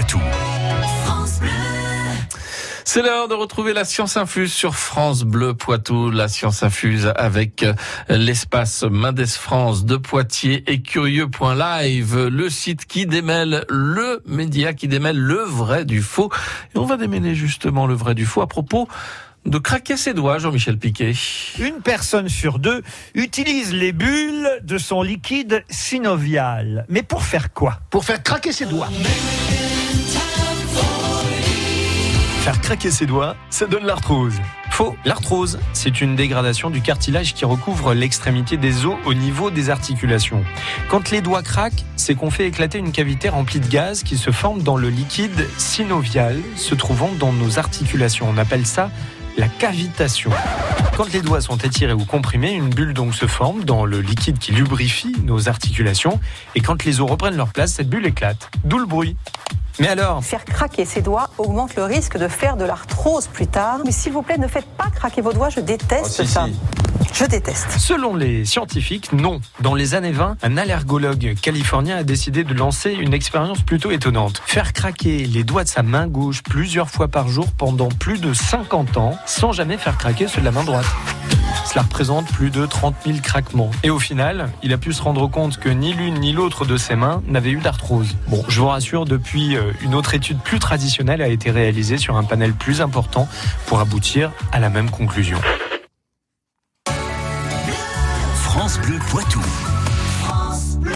Poitou. C'est l'heure de retrouver la science infuse sur France Bleu Poitou. La science infuse avec euh, l'espace Mendes France de Poitiers et curieux.live, le site qui démêle le média, qui démêle le vrai du faux. Et on va démêler justement le vrai du faux à propos de craquer ses doigts, Jean-Michel Piquet. Une personne sur deux utilise les bulles de son liquide synovial. Mais pour faire quoi? Pour faire craquer ses doigts. Faire craquer ses doigts, ça donne l'arthrose. Faux, l'arthrose, c'est une dégradation du cartilage qui recouvre l'extrémité des os au niveau des articulations. Quand les doigts craquent, c'est qu'on fait éclater une cavité remplie de gaz qui se forme dans le liquide synovial se trouvant dans nos articulations. On appelle ça la cavitation. Quand les doigts sont étirés ou comprimés, une bulle donc se forme dans le liquide qui lubrifie nos articulations. Et quand les os reprennent leur place, cette bulle éclate. D'où le bruit. Mais alors Faire craquer ses doigts augmente le risque de faire de l'arthrose plus tard. Mais s'il vous plaît, ne faites pas craquer vos doigts, je déteste Oh, si, ça. si. Je déteste. Selon les scientifiques, non. Dans les années 20, un allergologue californien a décidé de lancer une expérience plutôt étonnante. Faire craquer les doigts de sa main gauche plusieurs fois par jour pendant plus de 50 ans, sans jamais faire craquer ceux de la main droite. Cela représente plus de 30 000 craquements. Et au final, il a pu se rendre compte que ni l'une ni l'autre de ses mains n'avait eu d'arthrose. Bon, je vous rassure, depuis, euh, une autre étude plus traditionnelle a été réalisée sur un panel plus important pour aboutir à la même conclusion. France Bleu Poitou.